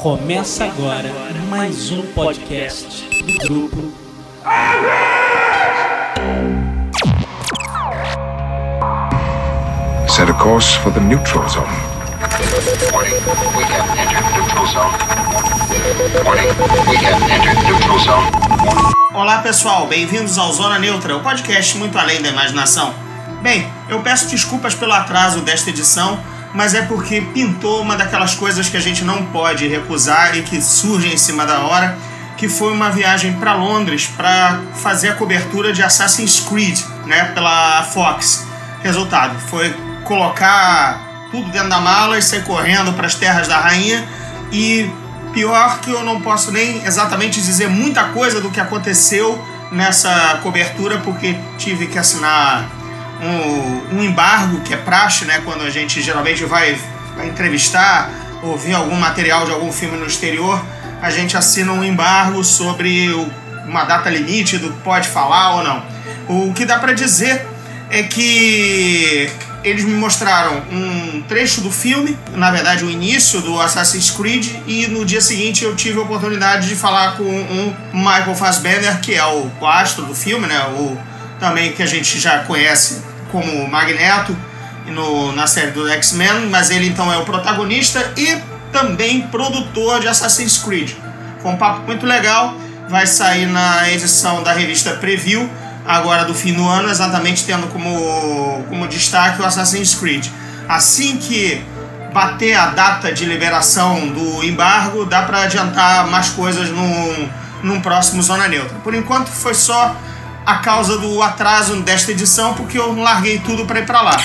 Começa agora mais um podcast do grupo. Set a course for the neutral zone. Warning, we have entered neutral zone. Warning, we have entered neutral zone. Olá pessoal, bem-vindos ao Zona Neutra, o podcast muito além da imaginação. Bem, eu peço desculpas pelo atraso desta edição, mas é porque pintou uma daquelas coisas que a gente não pode recusar e que surgem em cima da hora, que foi uma viagem para Londres para fazer a cobertura de Assassin's Creed, né, pela Fox. Resultado, foi colocar tudo dentro da mala e sair correndo para as terras da rainha e pior que eu não posso nem exatamente dizer muita coisa do que aconteceu nessa cobertura porque tive que assinar um, um embargo que é praxe, né? Quando a gente geralmente vai, vai entrevistar ou ver algum material de algum filme no exterior, a gente assina um embargo sobre o, uma data limite do que pode falar ou não. O que dá para dizer é que eles me mostraram um trecho do filme, na verdade o início do Assassin's Creed, e no dia seguinte eu tive a oportunidade de falar com um Michael Fassbender, que é o astro do filme, né? O, também que a gente já conhece como Magneto no, na série do X-Men, mas ele então é o protagonista e também produtor de Assassin's Creed. Foi um papo muito legal, vai sair na edição da revista Preview, agora do fim do ano, exatamente tendo como, como destaque o Assassin's Creed. Assim que bater a data de liberação do embargo, dá para adiantar mais coisas num, num próximo Zona Neutra. Por enquanto foi só a causa do atraso desta edição, porque eu larguei tudo para ir para lá.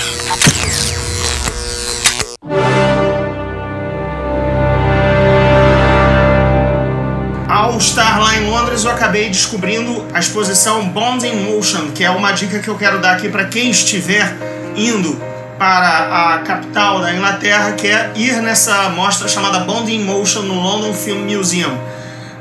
Ao estar lá em Londres, eu acabei descobrindo a exposição Bond in Motion, que é uma dica que eu quero dar aqui para quem estiver indo para a capital da Inglaterra, que é ir nessa mostra chamada Bond in Motion no London Film Museum.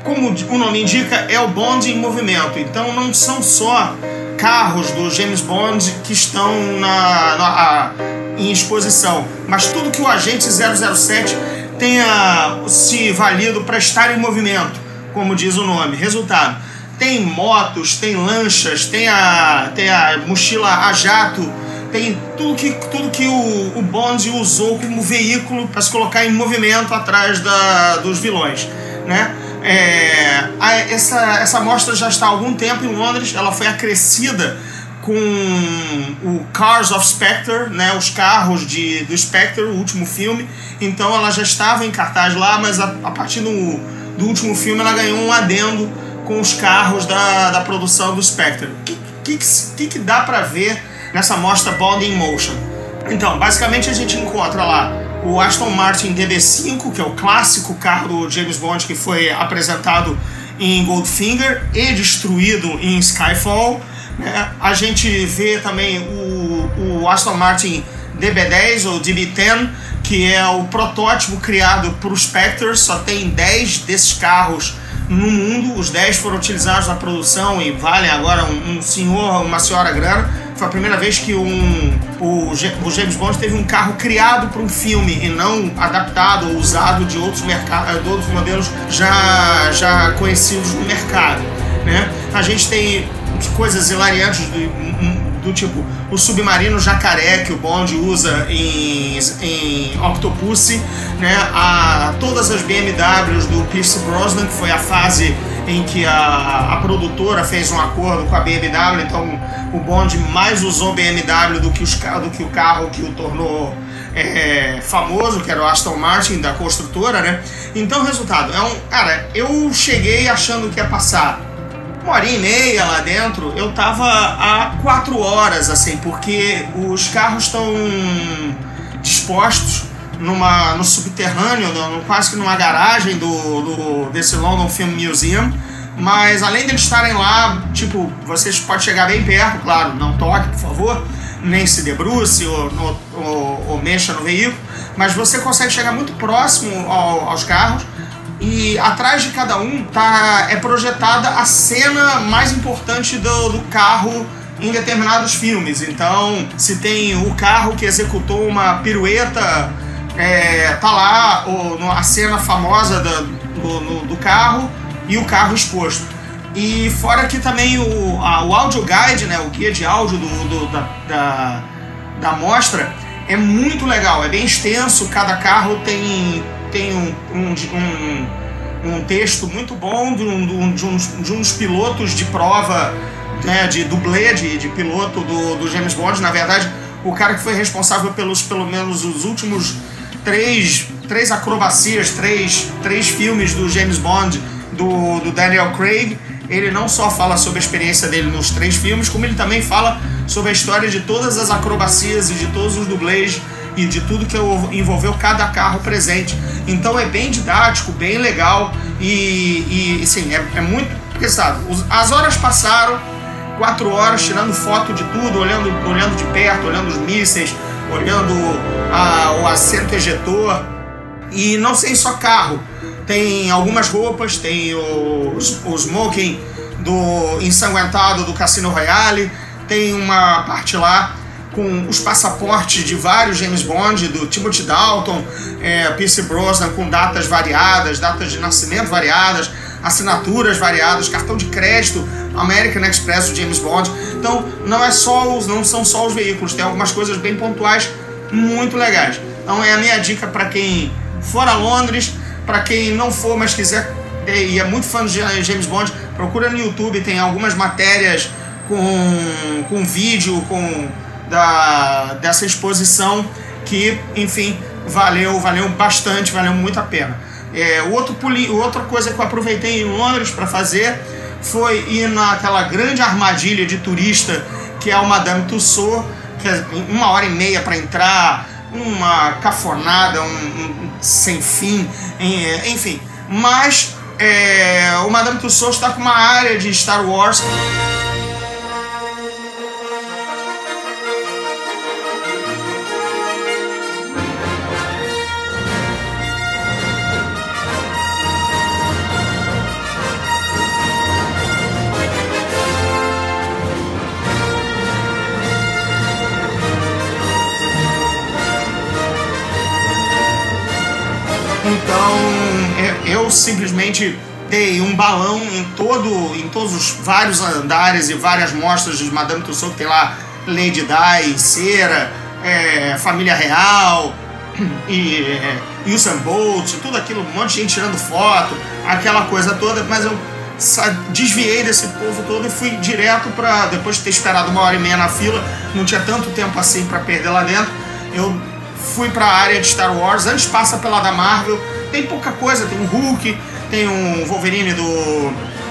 Como o nome indica, é o Bond em movimento. Então não são só carros do James Bond que estão na, na em exposição, mas tudo que o agente 007 tenha se valido para estar em movimento, como diz o nome. Resultado: tem motos, tem lanchas, tem a, tem a mochila a jato, tem tudo que, tudo que o, o Bond usou como veículo para se colocar em movimento atrás da, dos vilões. Né? É, a, essa, essa mostra já está há algum tempo em Londres, ela foi acrescida com o Cars of Spectre, né, os carros de, do Spectre, o último filme. Então ela já estava em cartaz lá, mas a, a partir do, do último filme ela ganhou um adendo com os carros da, da produção do Spectre. O que, que, que, que dá para ver nessa mostra Bond in Motion? Então, basicamente a gente encontra lá o Aston Martin DB5, que é o clássico carro do James Bond que foi apresentado em Goldfinger e destruído em Skyfall. Né? A gente vê também o, o Aston Martin DB10 ou DB10, que é o protótipo criado para o Spectre, só tem 10 desses carros no mundo, os 10 foram utilizados na produção e valem agora um, um senhor, uma senhora grana. Foi a primeira vez que um, o, o James Bond teve um carro criado para um filme e não adaptado ou usado de outros, mercados, de outros modelos já, já conhecidos no mercado. Né? A gente tem coisas hilariantes do, do tipo o submarino jacaré que o Bond usa em, em Octopussy, né? a, todas as BMWs do Pierce Brosnan, que foi a fase em que a, a produtora fez um acordo com a BMW, então o Bond mais usou BMW do que, os, do que o carro que o tornou é, famoso, que era o Aston Martin da construtora, né? Então, resultado, é um. Cara, eu cheguei achando que ia passar uma hora e meia lá dentro, eu tava há quatro horas, assim, porque os carros estão dispostos numa, no subterrâneo, no, quase que numa garagem do, do, desse London Film Museum. Mas além de eles estarem lá, tipo, vocês podem chegar bem perto, claro, não toque, por favor, nem se debruce ou, ou, ou mexa no veículo, mas você consegue chegar muito próximo ao, aos carros e atrás de cada um tá é projetada a cena mais importante do, do carro em determinados filmes. Então, se tem o carro que executou uma pirueta é, tá lá o, a cena famosa da, do, no, do carro e o carro exposto. E fora que também o, a, o audio guide, né, o guia de áudio do, do da, da, da mostra é muito legal, é bem extenso, cada carro tem, tem um, um, um, um texto muito bom de, um, de, uns, de uns pilotos de prova, né, de dublê de, de piloto do, do James Bond, na verdade o cara que foi responsável pelos pelo menos os últimos três, três acrobacias, três, três filmes do James Bond do, do Daniel Craig. Ele não só fala sobre a experiência dele nos três filmes, como ele também fala sobre a história de todas as acrobacias e de todos os dublês e de tudo que envolveu cada carro presente. Então é bem didático, bem legal e, e sim, é, é muito. Porque sabe, as horas passaram, quatro horas tirando foto de tudo, olhando, olhando de perto, olhando os mísseis, olhando a, o assento ejetor. E não sei só carro, tem algumas roupas, tem o, o smoking do ensanguentado do Cassino Royale, tem uma parte lá com os passaportes de vários James Bond, do Timothy Dalton, é, Pierce Brosnan, com datas variadas, datas de nascimento variadas, assinaturas variadas, cartão de crédito, American Express, James Bond. Então, não é só os, não são só os veículos, tem algumas coisas bem pontuais muito legais. Então, é a minha dica para quem for a Londres, para quem não for, mas quiser e é muito fã de James Bond, procura no YouTube, tem algumas matérias com, com vídeo, com da, dessa exposição que, enfim, valeu, valeu bastante, valeu muito a pena. É, outro, outra coisa que eu aproveitei em Londres para fazer foi ir naquela grande armadilha de turista que é o Madame Tussauds, que é uma hora e meia para entrar, uma cafonada, um, um sem fim, enfim. Mas é, o Madame Tussauds está com uma área de Star Wars simplesmente dei um balão em todo, em todos os vários andares e várias mostras de Madame Tussauds, que tem lá. Lady Di, Cera, é, Família Real, e é, Usain Bolt, tudo aquilo, um monte de gente tirando foto, aquela coisa toda, mas eu desviei desse povo todo e fui direto para depois de ter esperado uma hora e meia na fila, não tinha tanto tempo assim para perder lá dentro, eu fui para a área de Star Wars, antes passa pela da Marvel, tem pouca coisa, tem um Hulk, tem um Wolverine do,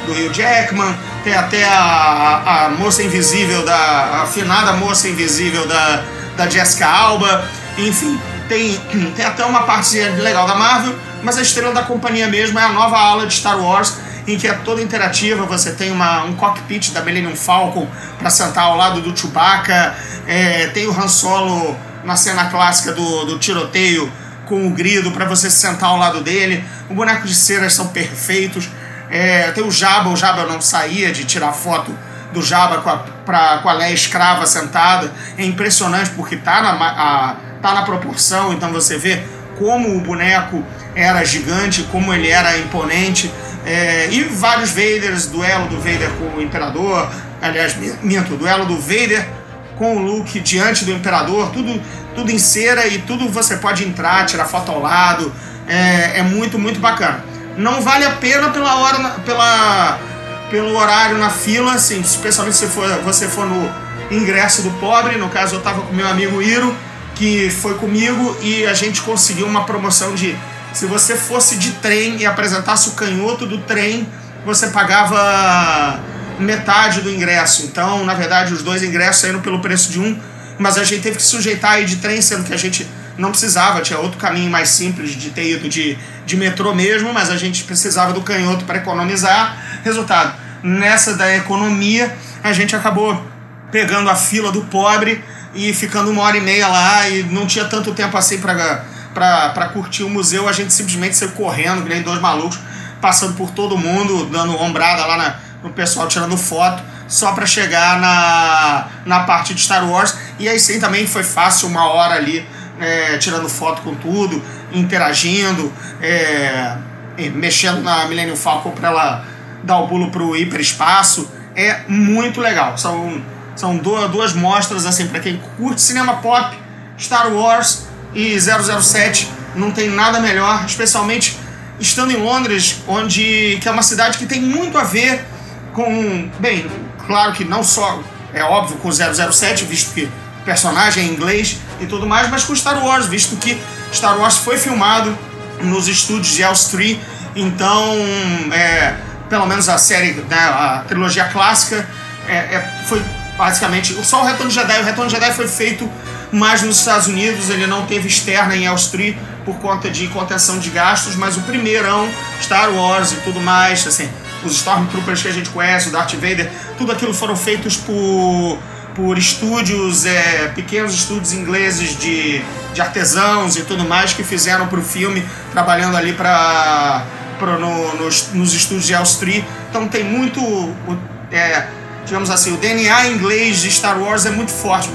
do Hugh Jackman, tem até a, a moça invisível da. a afinada moça invisível da, da Jessica Alba, enfim, tem, tem até uma parte legal da Marvel, mas a estrela da companhia mesmo é a nova ala de Star Wars, em que é toda interativa, você tem uma, um cockpit da Millennium Falcon para sentar ao lado do Chewbacca, é, tem o Han Solo na cena clássica do, do tiroteio com o grido para você sentar ao lado dele. O boneco de ceras são perfeitos. É, tem o Jabba, o Jabba não saía de tirar foto do Jabba com a, pra, com a Leia escrava sentada. É impressionante porque tá na, a, tá na proporção, então você vê como o boneco era gigante, como ele era imponente. É, e vários Vaders, duelo do Vader com o Imperador, aliás, minto, duelo do Vader com o Luke diante do Imperador, tudo, tudo em cera e tudo você pode entrar, tirar foto ao lado. É, é muito, muito bacana. Não vale a pena pela hora, pela, pelo horário na fila, assim, especialmente se for, você for no ingresso do pobre. No caso, eu estava com meu amigo Iro, que foi comigo e a gente conseguiu uma promoção de se você fosse de trem e apresentasse o canhoto do trem, você pagava metade do ingresso. Então, na verdade, os dois ingressos saíram pelo preço de um, mas a gente teve que sujeitar aí de trem, sendo que a gente não precisava, tinha outro caminho mais simples de ter ido de, de metrô mesmo, mas a gente precisava do canhoto para economizar. Resultado, nessa da economia, a gente acabou pegando a fila do pobre e ficando uma hora e meia lá e não tinha tanto tempo assim para curtir o museu, a gente simplesmente saiu correndo, que nem dois malucos, passando por todo mundo, dando ombrada lá na, o pessoal tirando foto só para chegar na, na parte de Star Wars. E aí sim também foi fácil, uma hora ali é, tirando foto com tudo, interagindo, é, mexendo na Millennium Falcon para ela dar o pulo pro hiperespaço. É muito legal. São, são duas, duas mostras assim para quem curte cinema pop, Star Wars e 007. Não tem nada melhor, especialmente estando em Londres, onde que é uma cidade que tem muito a ver com, bem, claro que não só é óbvio com 007, visto que o personagem é inglês e tudo mais, mas com Star Wars, visto que Star Wars foi filmado nos estúdios de Elstree, então é, pelo menos a série, né, a trilogia clássica é, é, foi basicamente só o Retorno de Jedi. O Retorno de Jedi foi feito mais nos Estados Unidos, ele não teve externa em Elstree por conta de contenção de gastos, mas o primeirão, Star Wars e tudo mais, assim, os Stormtroopers que a gente conhece, o Darth Vader, tudo aquilo foram feitos por, por estúdios, é, pequenos estúdios ingleses de, de artesãos e tudo mais que fizeram para o filme, trabalhando ali para no, nos, nos estúdios de Elstree. Então tem muito, é, digamos assim, o DNA inglês de Star Wars é muito forte,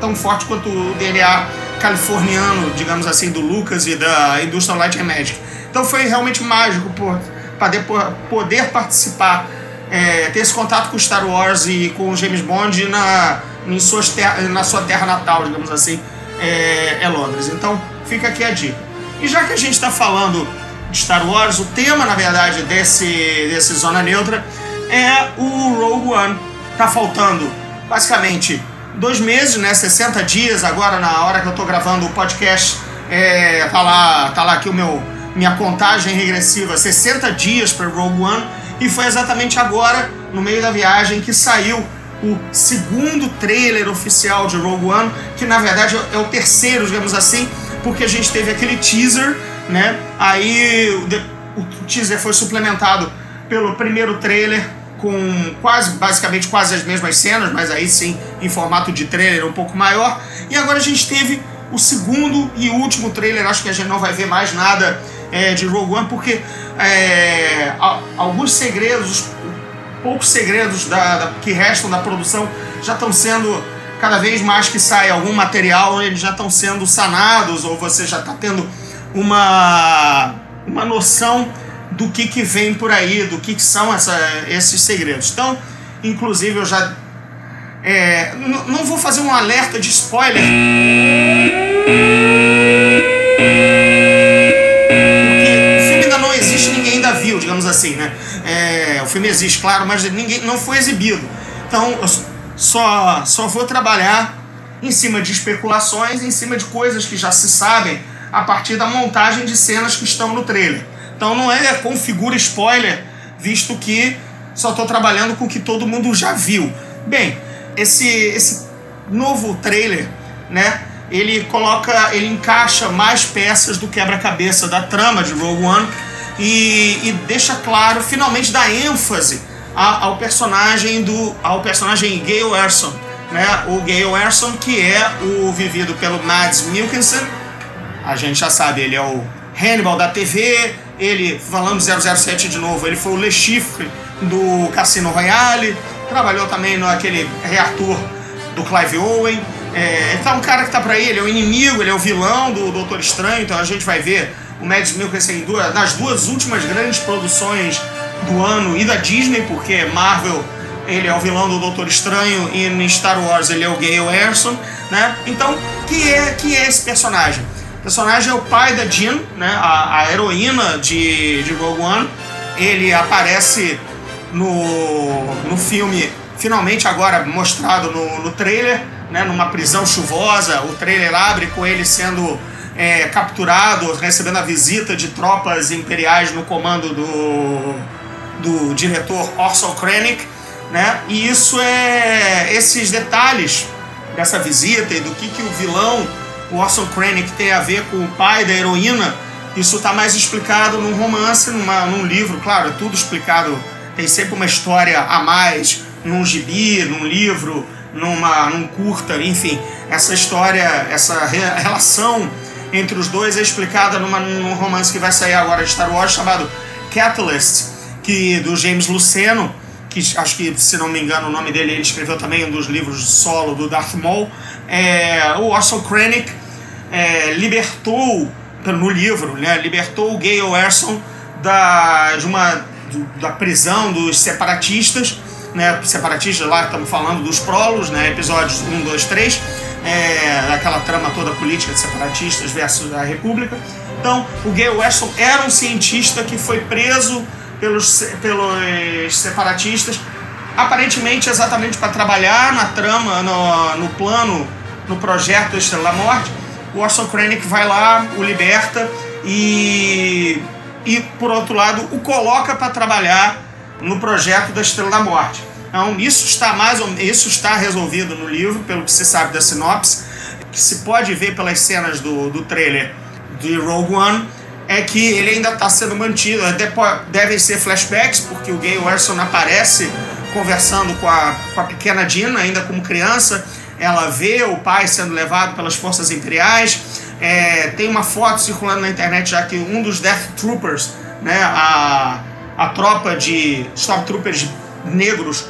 tão forte quanto o DNA californiano, digamos assim, do Lucas e da Industrial Light and Magic. Então foi realmente mágico por poder participar, é, ter esse contato com Star Wars e com James Bond na, em suas ter, na sua terra natal, digamos assim, é, é Londres. Então fica aqui a dica. E já que a gente está falando de Star Wars, o tema, na verdade, desse, desse Zona Neutra é o Rogue One. Tá faltando, basicamente, dois meses, né? 60 dias, agora na hora que eu tô gravando o podcast, é, tá, lá, tá lá aqui o meu minha contagem regressiva 60 dias para Rogue One e foi exatamente agora, no meio da viagem, que saiu o segundo trailer oficial de Rogue One, que na verdade é o terceiro, digamos assim, porque a gente teve aquele teaser, né? Aí o, teaser foi suplementado pelo primeiro trailer com quase, basicamente quase as mesmas cenas, mas aí sim em formato de trailer um pouco maior. E agora a gente teve o segundo e último trailer, acho que a gente não vai ver mais nada é, de Rogue One, porque é, alguns segredos, poucos segredos da, da, que restam da produção já estão sendo, cada vez mais que sai algum material, eles já estão sendo sanados, ou você já está tendo uma, uma noção do que, que vem por aí, do que, que são essa, esses segredos. Então, inclusive, eu já. É, não vou fazer um alerta de spoiler. Assim, né? É, o filme existe, claro, mas ninguém não foi exibido. Então, só, só vou trabalhar em cima de especulações, em cima de coisas que já se sabem a partir da montagem de cenas que estão no trailer. Então não é configura spoiler, visto que só estou trabalhando com o que todo mundo já viu. Bem, esse, esse novo trailer, né? Ele coloca, ele encaixa mais peças do quebra-cabeça da trama de Rogue One e, e deixa claro, finalmente dá ênfase ao personagem do ao personagem Gale Erson, né? O Gale Erson que é o vivido pelo Mads Mikkelsen. A gente já sabe, ele é o Hannibal da TV, ele falando 007 de novo, ele foi o Le Chiffre do Cassino Royale, trabalhou também no aquele reator do Clive Owen. É, então, um cara que tá pra ele, é o inimigo, ele é o vilão do Doutor Estranho, então a gente vai ver o Mads Mikkelsen duas, nas duas últimas grandes produções do ano e da Disney, porque Marvel ele é o vilão do Doutor Estranho e em Star Wars ele é o Gale Erson, né? Então, que é que é esse personagem? O personagem é o pai da Jean, né? A, a heroína de, de Rogue One. Ele aparece no, no filme, finalmente agora mostrado no, no trailer, né? Numa prisão chuvosa. O trailer abre com ele sendo é, capturado, recebendo a visita de tropas imperiais no comando do, do diretor Orson Krennic, né? E isso é esses detalhes dessa visita e do que, que o vilão, o Orson Krennic, tem a ver com o pai da heroína. Isso está mais explicado num romance, numa, num livro, claro, é tudo explicado. Tem sempre uma história a mais num gibi, num livro, numa, num curta, enfim. Essa história, essa relação entre os dois é explicada numa, num romance que vai sair agora de Star Wars chamado Catalyst, que do James Luceno, que acho que, se não me engano, o nome dele ele escreveu também um dos livros solo do Darth Maul. É, o Orson Krennic é, libertou, no livro, né, libertou o Gale Erson da, de uma, da prisão dos separatistas, né, separatistas lá, estamos falando dos prolos, né, episódios 1, 2, 3, é, aquela trama toda política de separatistas versus a República. Então, o Gale Weston era um cientista que foi preso pelos, pelos separatistas, aparentemente exatamente para trabalhar na trama, no, no plano, no projeto Estrela da Morte. O Orson Krennic vai lá, o liberta e, e por outro lado, o coloca para trabalhar no projeto da Estrela da Morte. Então, isso está mais isso está resolvido no livro, pelo que se sabe da sinopse, que se pode ver pelas cenas do, do trailer de Rogue One, é que ele ainda está sendo mantido. Devem ser flashbacks, porque o Gay Werson aparece conversando com a, com a pequena Dina, ainda como criança. Ela vê o pai sendo levado pelas forças imperiais. É, tem uma foto circulando na internet já que um dos Death Troopers, né, a, a tropa de Stormtroopers negros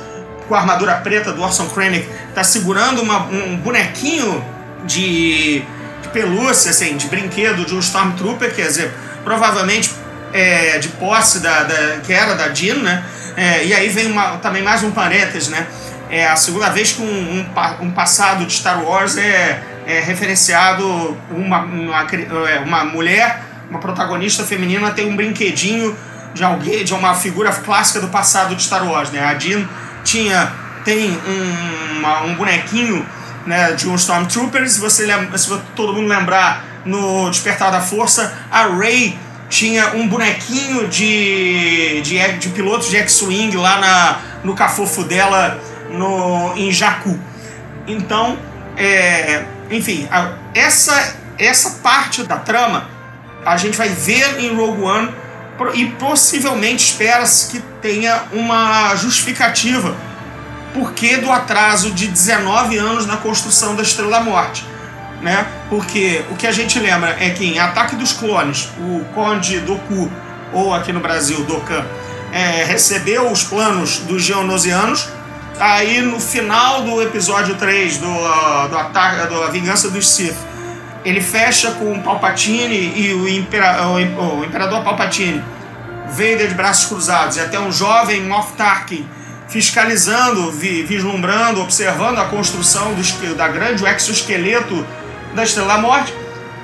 com a armadura preta do Orson Krennic está segurando uma, um bonequinho de, de, pelúcia, assim, de brinquedo de um Stormtrooper, quer dizer, provavelmente é, de posse da, da, que era da Jean, né? É, e aí vem uma, também mais um parênteses, né? É a segunda vez que um, um, um passado de Star Wars é, é referenciado uma, uma, é, uma mulher, uma protagonista feminina tem um brinquedinho de alguém, de uma figura clássica do passado de Star Wars, né? A Jean tinha tem um, uma, um bonequinho né, de um Stormtrooper. Se, você se todo mundo lembrar, no Despertar da Força, a Rey tinha um bonequinho de, de, de piloto de X-Wing lá na, no cafofo dela no, em Jakku. Então, é, enfim, a, essa, essa parte da trama a gente vai ver em Rogue One e possivelmente espera-se que tenha uma justificativa porque do atraso de 19 anos na construção da Estrela da Morte. Né? Porque o que a gente lembra é que em Ataque dos Clones, o Conde Doku, ou aqui no Brasil, Dokkan, é, recebeu os planos dos Geonosianos. Aí no final do episódio 3 do, uh, do ataque, do A Vingança dos Sith, ele fecha com o Palpatine e o, impera, o, Imperador Palpatine, Vader de braços cruzados, e até um jovem Moff Tarkin fiscalizando, vi, vislumbrando, observando a construção do, da grande exoesqueleto da Estrela da Morte.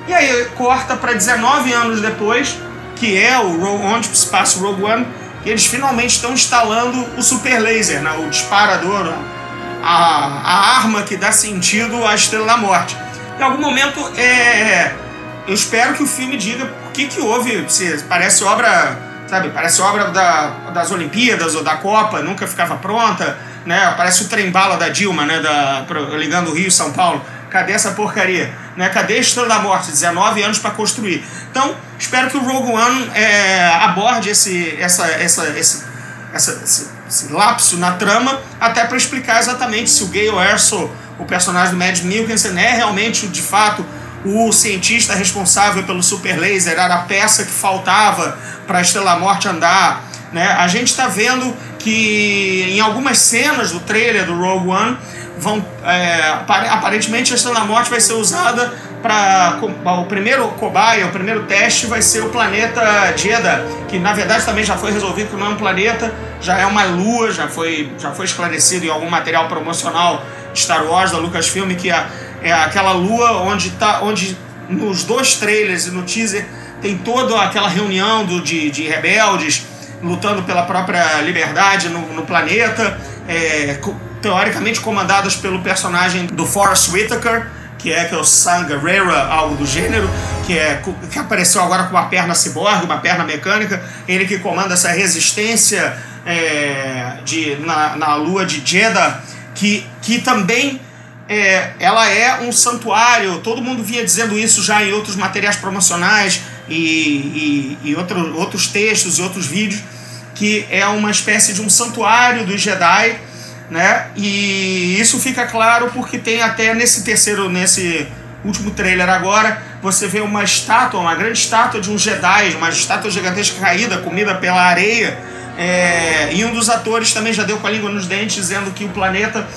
E aí corta para 19 anos depois, que é o onde se passa o Rogue One, e eles finalmente estão instalando o super laser, né, o disparador, a, a arma que dá sentido à Estrela da Morte. Em algum momento, é, eu espero que o filme diga o que, que houve, se parece obra, sabe, parece obra da, das Olimpíadas ou da Copa, nunca ficava pronta, né? Parece o trem-bala da Dilma, né, da, ligando o Rio e São Paulo. Cadê essa porcaria? Né? Cadê a Estrela da Morte? 19 anos para construir. Então, espero que o Rogue One é, aborde esse, essa, essa, esse, essa, esse, esse lapso na trama, até para explicar exatamente se o Gale Erso o personagem do Mads Mikkelsen é realmente, de fato, o cientista responsável pelo super laser, era a peça que faltava para a Estrela Morte andar. Né? A gente está vendo que em algumas cenas do trailer do Rogue One vão é, aparentemente a Estrela Morte vai ser usada para o primeiro cobaia, o primeiro teste vai ser o planeta Jeddah, que na verdade também já foi resolvido que não é um planeta, já é uma lua, já foi, já foi esclarecido em algum material promocional Star Wars da Lucasfilm, que é, é aquela lua onde tá, onde nos dois trailers e no teaser tem toda aquela reunião do, de, de rebeldes lutando pela própria liberdade no, no planeta, é, teoricamente comandadas pelo personagem do Forrest Whitaker, que é que é o San algo do gênero, que é que apareceu agora com uma perna ciborgue, uma perna mecânica, ele que comanda essa resistência é, de, na, na lua de Jeddah que, que também é, ela é um santuário, todo mundo vinha dizendo isso já em outros materiais promocionais e, e, e outro, outros textos e outros vídeos, que é uma espécie de um santuário dos Jedi, né? E isso fica claro porque tem até nesse terceiro, nesse último trailer agora, você vê uma estátua, uma grande estátua de um Jedi, uma estátua gigantesca caída, comida pela areia, é, e um dos atores também já deu com a língua nos dentes, dizendo que o planeta,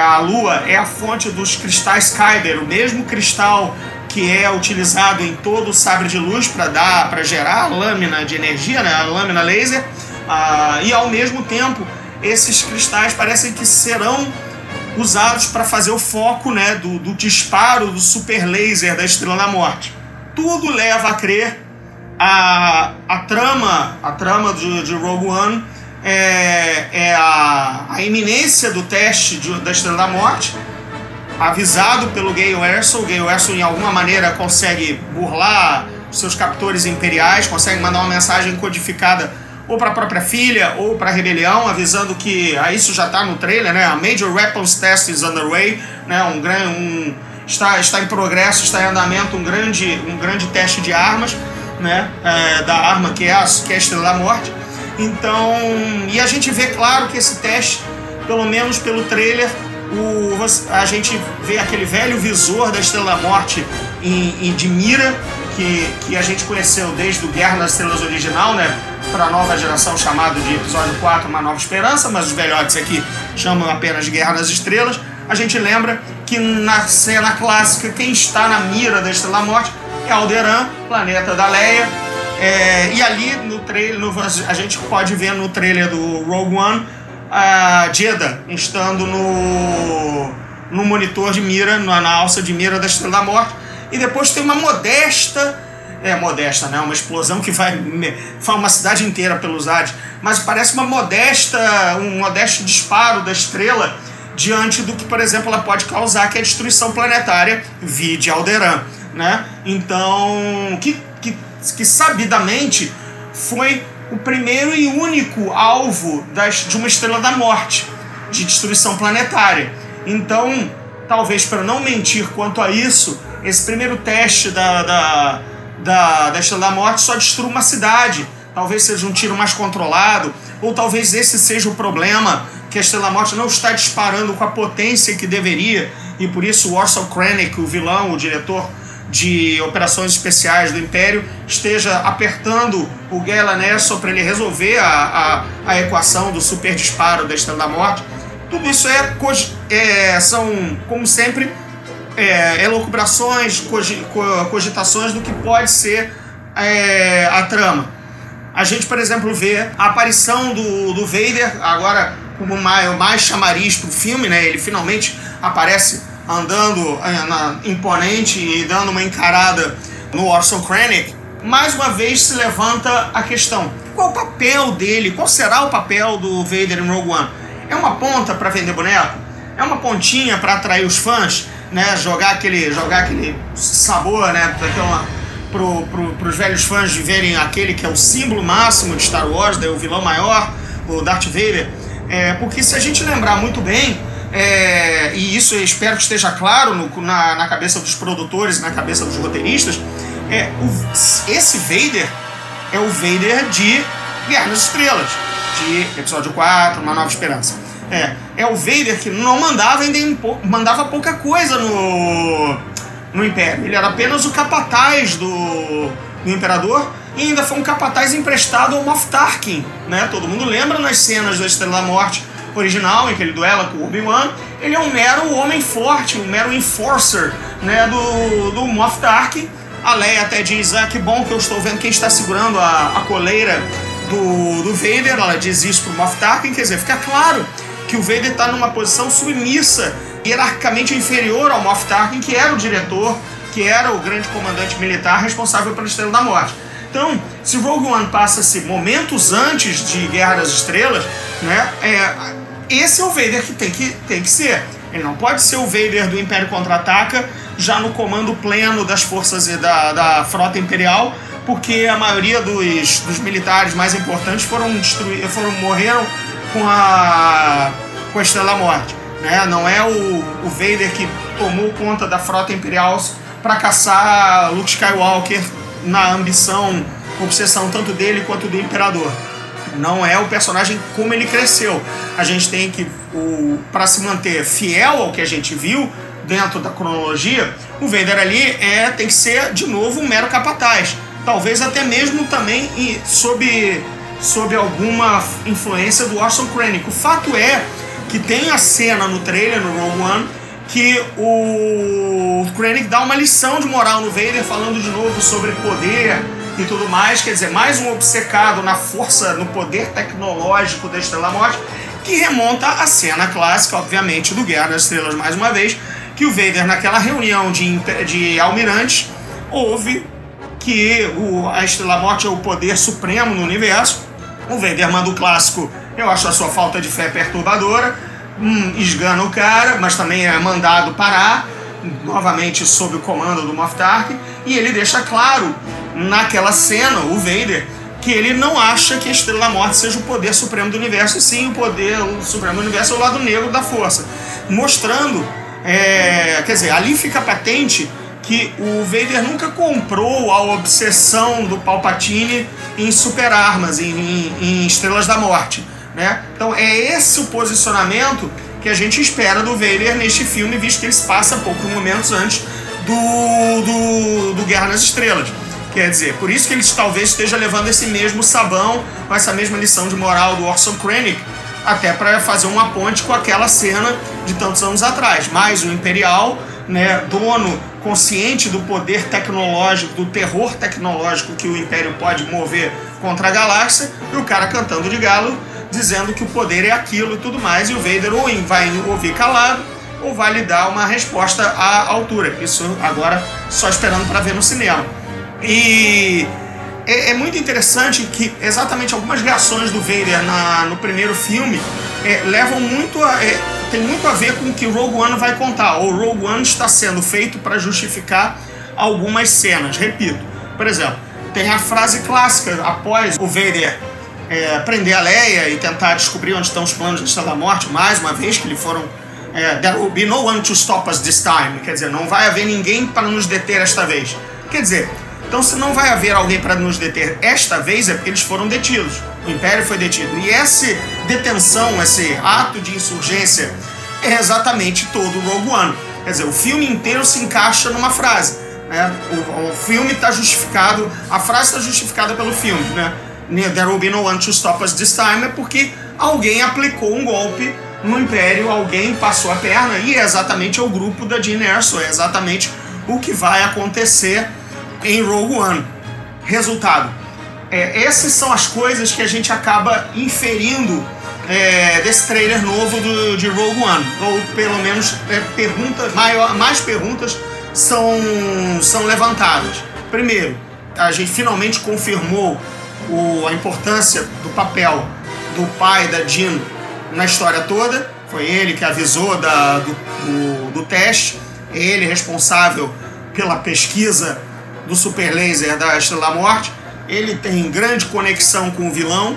a Lua, é a fonte dos cristais Kyber, o mesmo cristal que é utilizado em todo o sabre de luz para dar, para gerar lâmina de energia, né, a lâmina laser, ah, e ao mesmo tempo esses cristais parecem que serão usados para fazer o foco né, do, do, disparo do super laser da Estrela da Morte. Tudo leva a crer a, a trama, a trama de, de Rogue One é, é a, a iminência do teste de, da Estrela da Morte avisado pelo Gale Erso. O Gale Erso, em alguma maneira, consegue burlar seus captores imperiais, consegue mandar uma mensagem codificada ou para a própria filha ou para a rebelião, avisando que ah, isso já está no trailer, né? A Major Weapons Test is underway, né? Um grande, um, está, está em progresso, está em andamento um grande, um grande teste de armas, né? É, da arma que é, a, que é a Estrela da Morte. Então, e a gente vê claro que esse teste, pelo menos pelo trailer, o, a gente vê aquele velho visor da Estrela da Morte em, em, de mira, que, que a gente conheceu desde o Guerra nas Estrelas original, né? Para a nova geração, chamado de episódio 4, Uma Nova Esperança, mas os velhotes aqui chamam apenas Guerra nas Estrelas. A gente lembra que na cena clássica, quem está na mira da Estrela da Morte é Alderan, planeta da Leia. É, e ali no trailer, no, a gente pode ver no trailer do Rogue One a Jeddah estando no, no monitor de mira, na alça de mira da Estrela da Morte. E depois tem uma modesta é modesta, né? Uma explosão que vai faz uma cidade inteira pelos ares, mas parece uma modesta, um modesto disparo da estrela diante do que, por exemplo, ela pode causar, que é a destruição planetária vide Alderan, né? Então, que, que, sabidamente foi o primeiro e único alvo das, de uma estrela da morte, de destruição planetária. Então, talvez para não mentir quanto a isso, esse primeiro teste da, da, da, da estrela da morte só destrua uma cidade. Talvez seja um tiro mais controlado, ou talvez esse seja o problema, que a Estrela Morte não está disparando com a potência que deveria, e por isso o Orson Krennic, o vilão, o diretor de operações especiais do Império esteja apertando o Galen Erso para ele resolver a, a, a, equação do super disparo da Estrela da Morte. Tudo isso é, é são, como sempre, é, elucubrações, cogitações do que pode ser é, a trama. A gente, por exemplo, vê a aparição do, do Vader, agora como mais, mais chamariz para o filme, né? ele finalmente aparece andando é, na, imponente e dando uma encarada no Orson Krennic, mais uma vez se levanta a questão: qual o papel dele? Qual será o papel do Vader em Rogue One? É uma ponta para vender boneco? É uma pontinha para atrair os fãs, né? Jogar aquele, jogar aquele sabor, né? Pro, pro, pros velhos fãs de verem aquele que é o símbolo máximo de Star Wars, né? o vilão maior, o Darth Vader. É, porque se a gente lembrar muito bem, é, e isso eu espero que esteja claro no, na, na, cabeça dos produtores, na cabeça dos roteiristas, é, o, esse Vader é o Vader de Guerra nas Estrelas, de episódio 4, Uma Nova Esperança. É, é o Vader que não mandava ainda mandava pouca coisa no, no Império. Ele era apenas o capataz do, do Imperador e ainda foi um capataz emprestado ao Moff Tarkin. Né? Todo mundo lembra nas cenas da Estrela da Morte original, em que ele duela com o Obi-Wan, ele é um mero homem forte, um mero enforcer né, do, do Moff Tarkin. A Leia até diz, ah, que bom que eu estou vendo quem está segurando a, a coleira do, do Vader, ela diz isso pro Moff Tarkin, quer dizer, fica claro que o Vader está numa posição submissa, hierarquicamente inferior ao Moff Tarkin, que era o diretor, que era o grande comandante militar responsável pela Estrela da Morte. Então, se Rogue One passa-se momentos antes de Guerra das Estrelas, né, é, esse é o Vader que tem que, tem que ser. Ele não pode ser o Vader do Império Contra-Ataca já no comando pleno das forças da, da frota imperial, porque a maioria dos, dos militares mais importantes foram destruídos, foram morreram com a com a Estrela Morte, né? Não é o, o Vader que tomou conta da frota imperial para caçar Luke Skywalker na ambição, obsessão tanto dele quanto do imperador não é o personagem como ele cresceu. A gente tem que, para se manter fiel ao que a gente viu dentro da cronologia, o Vader ali é, tem que ser de novo um mero capataz. Talvez até mesmo também sob, sob alguma influência do Orson Krennic. O fato é que tem a cena no trailer, no Rogue One, que o Krennic dá uma lição de moral no Vader, falando de novo sobre poder e tudo mais. Quer dizer, mais um obcecado na força, no poder tecnológico da Estrela Morte, que remonta à cena clássica, obviamente, do Guerra das Estrelas, mais uma vez, que o Vader, naquela reunião de, de almirantes, ouve que o, a Estrela Morte é o poder supremo no universo. O Vader manda o clássico, eu acho a sua falta de fé perturbadora, hum, esgana o cara, mas também é mandado parar, novamente sob o comando do Moff e ele deixa claro naquela cena, o Vader, que ele não acha que a Estrela da Morte seja o poder supremo do universo, sim o poder o supremo do universo é o lado negro da força. Mostrando, é, quer dizer, ali fica patente que o Vader nunca comprou a obsessão do Palpatine em super armas, em, em, em Estrelas da Morte. Né? Então é esse o posicionamento que a gente espera do Vader neste filme, visto que ele se passa poucos momentos antes do, do, do Guerra nas Estrelas. Quer dizer, por isso que ele talvez esteja levando esse mesmo sabão, com essa mesma lição de moral do Orson Krennic, até para fazer uma ponte com aquela cena de tantos anos atrás. Mais o Imperial, né, dono consciente do poder tecnológico, do terror tecnológico que o Império pode mover contra a galáxia, e o cara cantando de galo, dizendo que o poder é aquilo e tudo mais, e o Vader ou vai ouvir calado, ou vai lhe dar uma resposta à altura. Isso agora só esperando para ver no cinema. E é, é, muito interessante que exatamente algumas reações do Vader na, no primeiro filme é, levam muito a, é, tem muito a ver com o que Rogue One vai contar. O Rogue One está sendo feito para justificar algumas cenas. Repito, por exemplo, tem a frase clássica após o Vader é, prender a Leia e tentar descobrir onde estão os planos de Estrela da Morte, mais uma vez que lhe foram é, There will be no one to stop us this time. Quer dizer, não vai haver ninguém para nos deter esta vez. Quer dizer, então, se não vai haver alguém para nos deter esta vez, é porque eles foram detidos. O Império foi detido. E essa detenção, esse ato de insurgência, é exatamente todo o Rogue One. Quer dizer, o filme inteiro se encaixa numa frase. Né? O, o filme está justificado, a frase está justificada pelo filme. Né? There will be no one to stop us this time é porque alguém aplicou um golpe no Império, alguém passou a perna e é exatamente o grupo da Jean Erso, é exatamente o que vai acontecer em Rogue One. Resultado: é, essas são as coisas que a gente acaba inferindo é, desse trailer novo do, de Rogue One. Ou pelo menos é, pergunta, maior, mais perguntas são, são levantadas. Primeiro, a gente finalmente confirmou o, a importância do papel do pai da Jean na história toda. Foi ele que avisou da, do, do, do teste, ele responsável pela pesquisa do Super Laser da Estrela Morte. Ele tem grande conexão com o vilão.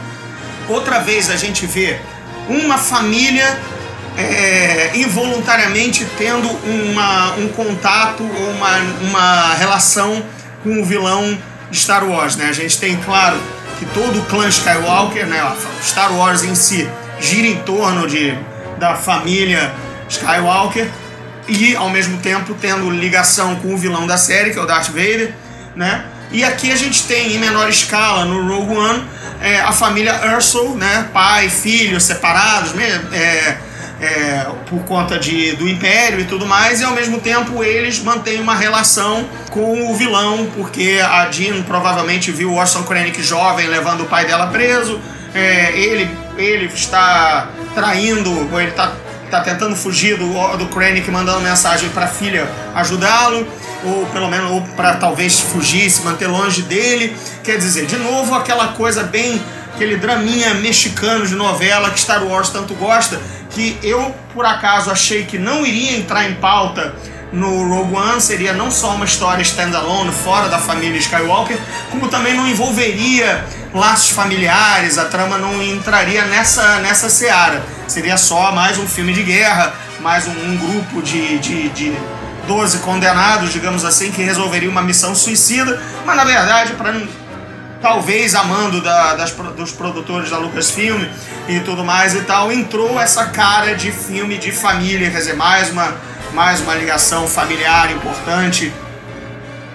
Outra vez a gente vê uma família é, involuntariamente tendo uma, um contato ou uma, uma relação com o vilão de Star Wars. Né? A gente tem, claro, que todo o clã Skywalker, né, Star Wars em si, gira em torno de, da família Skywalker e ao mesmo tempo tendo ligação com o vilão da série, que é o Darth Vader, né? E aqui a gente tem em menor escala no Rogue One é, a família Ursul, né? Pai, filho separados, é, é, por conta de, do Império e tudo mais, e ao mesmo tempo eles mantêm uma relação com o vilão, porque a Jean provavelmente viu o Orson Krennic jovem levando o pai dela preso, é, ele, ele está traindo, ou ele está tá tentando fugir do, do Krennic, mandando mensagem para a filha ajudá-lo, ou pelo menos ou para talvez fugir, se manter longe dele. Quer dizer, de novo aquela coisa bem aquele draminha mexicano de novela que Star Wars tanto gosta, que eu por acaso achei que não iria entrar em pauta no Rogue One seria não só uma história standalone fora da família Skywalker, como também não envolveria laços familiares, a trama não entraria nessa, nessa seara. Seria só mais um filme de guerra, mais um, um grupo de, de, de 12 condenados, digamos assim, que resolveria uma missão suicida, mas na verdade, para talvez amando da, das, dos produtores da Lucasfilm e tudo mais e tal, entrou essa cara de filme de família, quer dizer, mais uma, mais uma ligação familiar importante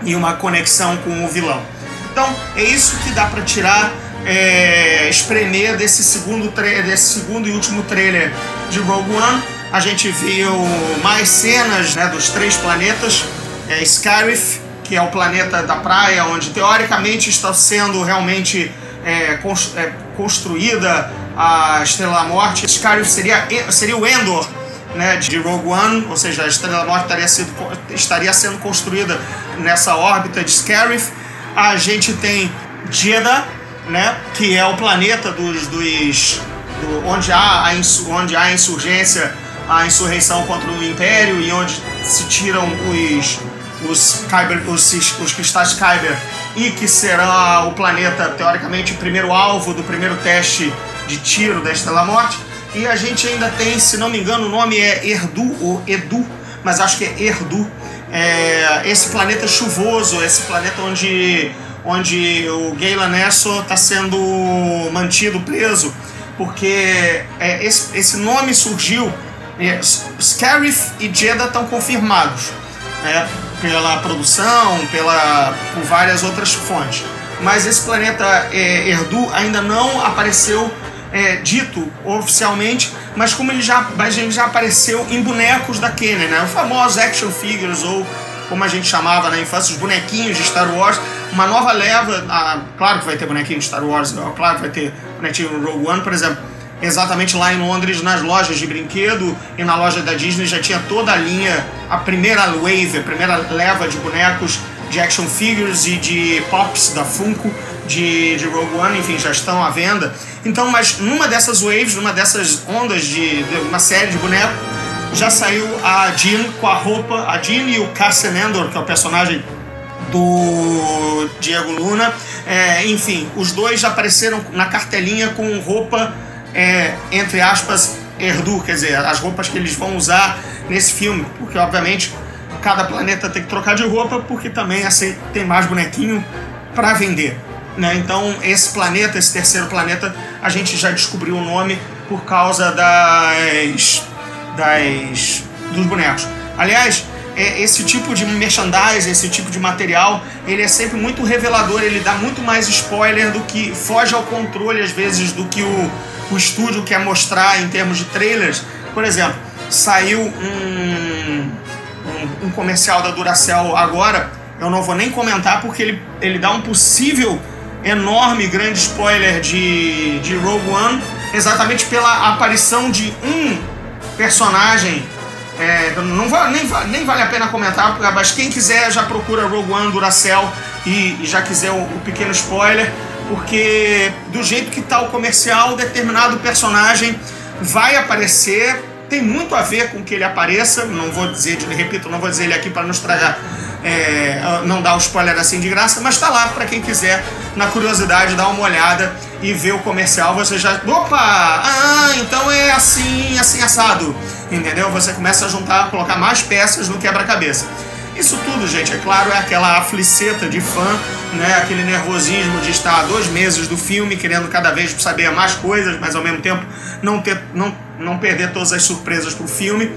e uma conexão com o vilão. Então é isso que dá para tirar, é, espremer desse segundo, desse segundo e último trailer de Rogue One. a gente viu mais cenas né, dos três planetas. É, Scarif, que é o planeta da praia, onde teoricamente está sendo realmente é, é, construída a Estrela da Morte. Scarif seria, seria o Endor né, de Rogue One, ou seja, a Estrela da Morte estaria, sido, estaria sendo construída nessa órbita de Scarif. A gente tem Jeddah, né, que é o planeta dos, dos do, onde, há a onde há a insurgência, a insurreição contra o Império e onde se tiram os os, Kyber, os, os cristais Kyber e que será o planeta, teoricamente, o primeiro alvo do primeiro teste de tiro da Estrela Morte. E a gente ainda tem, se não me engano, o nome é Erdu ou Edu, mas acho que é Erdu. É, esse planeta chuvoso, esse planeta onde, onde o Galen Erso está sendo mantido preso, porque é, esse, esse nome surgiu. É, Scarif e Jeddah estão confirmados né, pela produção, pela, por várias outras fontes. Mas esse planeta é, Erdu ainda não apareceu é, dito oficialmente, mas como ele já, mas ele já apareceu em bonecos da Kenner, né? Os famosos action figures, ou como a gente chamava na infância, os bonequinhos de Star Wars. Uma nova leva, ah, claro que vai ter bonequinho de Star Wars, claro que vai ter bonequinho Rogue One, por exemplo. Exatamente lá em Londres, nas lojas de brinquedo e na loja da Disney já tinha toda a linha, a primeira wave, a primeira leva de bonecos de action figures e de pops da Funko de, de Rogue One, enfim, já estão à venda. Então, mas numa dessas waves, numa dessas ondas de, de uma série de bonecos, já saiu a Jean com a roupa, a Jean e o Cassian Endor, que é o personagem do Diego Luna. É, enfim, os dois já apareceram na cartelinha com roupa, é, entre aspas, Erdu, quer dizer, as roupas que eles vão usar nesse filme, porque obviamente cada planeta tem que trocar de roupa, porque também assim, tem mais bonequinho para vender. Né? Então, esse planeta, esse terceiro planeta, a gente já descobriu o nome por causa das, das dos bonecos. Aliás, é, esse tipo de merchandising, esse tipo de material, ele é sempre muito revelador, ele dá muito mais spoiler do que foge ao controle, às vezes, do que o, o estúdio quer mostrar em termos de trailers. Por exemplo, saiu um, um, um comercial da Duracell agora, eu não vou nem comentar porque ele, ele dá um possível enorme, grande spoiler de, de Rogue One, exatamente pela aparição de um personagem. É, não va, nem, nem vale a pena comentar, mas quem quiser já procura Rogue One Duracell e, e já quiser o, o, pequeno spoiler, porque do jeito que está o comercial, determinado personagem vai aparecer, tem muito a ver com que ele apareça, não vou dizer, repito, não vou dizer ele aqui para não estragar é, não dar o spoiler assim de graça, mas tá lá para quem quiser, na curiosidade, dar uma olhada e ver o comercial. Você já. Opa! Ah, então é assim, assim assado. Entendeu? Você começa a juntar, colocar mais peças no quebra-cabeça. Isso tudo, gente, é claro, é aquela afliceta de fã, né? aquele nervosismo de estar dois meses do filme, querendo cada vez saber mais coisas, mas ao mesmo tempo não, ter, não, não perder todas as surpresas pro filme.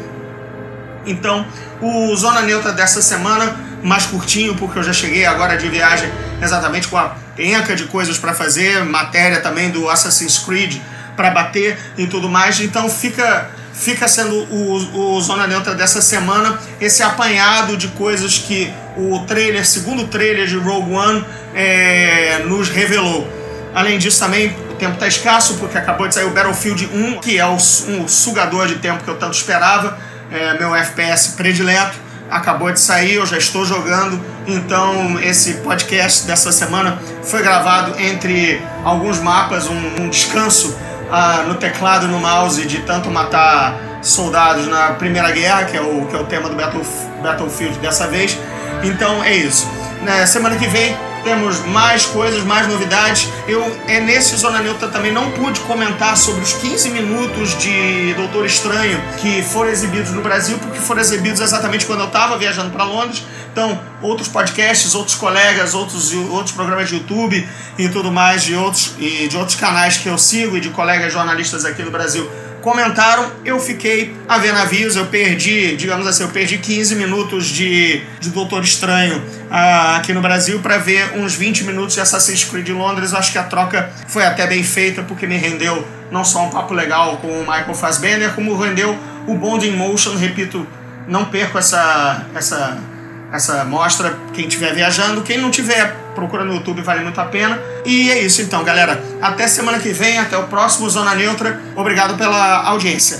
Então, o Zona Neutra dessa semana, mais curtinho, porque eu já cheguei agora de viagem exatamente com a penca de coisas para fazer, matéria também do Assassin's Creed para bater e tudo mais. Então, fica fica sendo o, o Zona Neutra dessa semana esse apanhado de coisas que o trailer, segundo trailer de Rogue One, é, nos revelou. Além disso, também o tempo está escasso, porque acabou de sair o Battlefield 1, que é o, um sugador de tempo que eu tanto esperava é, meu FPS predileto. Acabou de sair, eu já estou jogando. Então, esse podcast dessa semana foi gravado entre alguns mapas, um, um descanso ah, no teclado e no mouse de tanto matar soldados na Primeira Guerra, que é o, que é o tema do Battlefield dessa vez. Então, é isso. Na semana que vem temos mais coisas, mais novidades. Eu, é nesse Zona Neutra também não pude comentar sobre os 15 minutos de Doutor Estranho que foram exibidos no Brasil, porque foram exibidos exatamente quando eu estava viajando para Londres. Então, outros podcasts, outros colegas, outros, outros programas de YouTube e tudo mais de outros, e de outros canais que eu sigo e de colegas jornalistas aqui do Brasil comentaram, eu fiquei a ver navios, eu perdi, digamos assim, eu perdi 15 minutos de, de Doutor Estranho aqui no Brasil para ver uns 20 minutos de Assassin's Creed em Londres. Eu acho que a troca foi até bem feita, porque me rendeu não só um papo legal com o Michael Fassbender, como rendeu o Bond in Motion, repito, não perco essa, essa, essa mostra, quem estiver viajando. Quem não tiver, procura no YouTube, vale muito a pena. E é isso então, galera. Até semana que vem, até o próximo Zona Neutra. Obrigado pela audiência.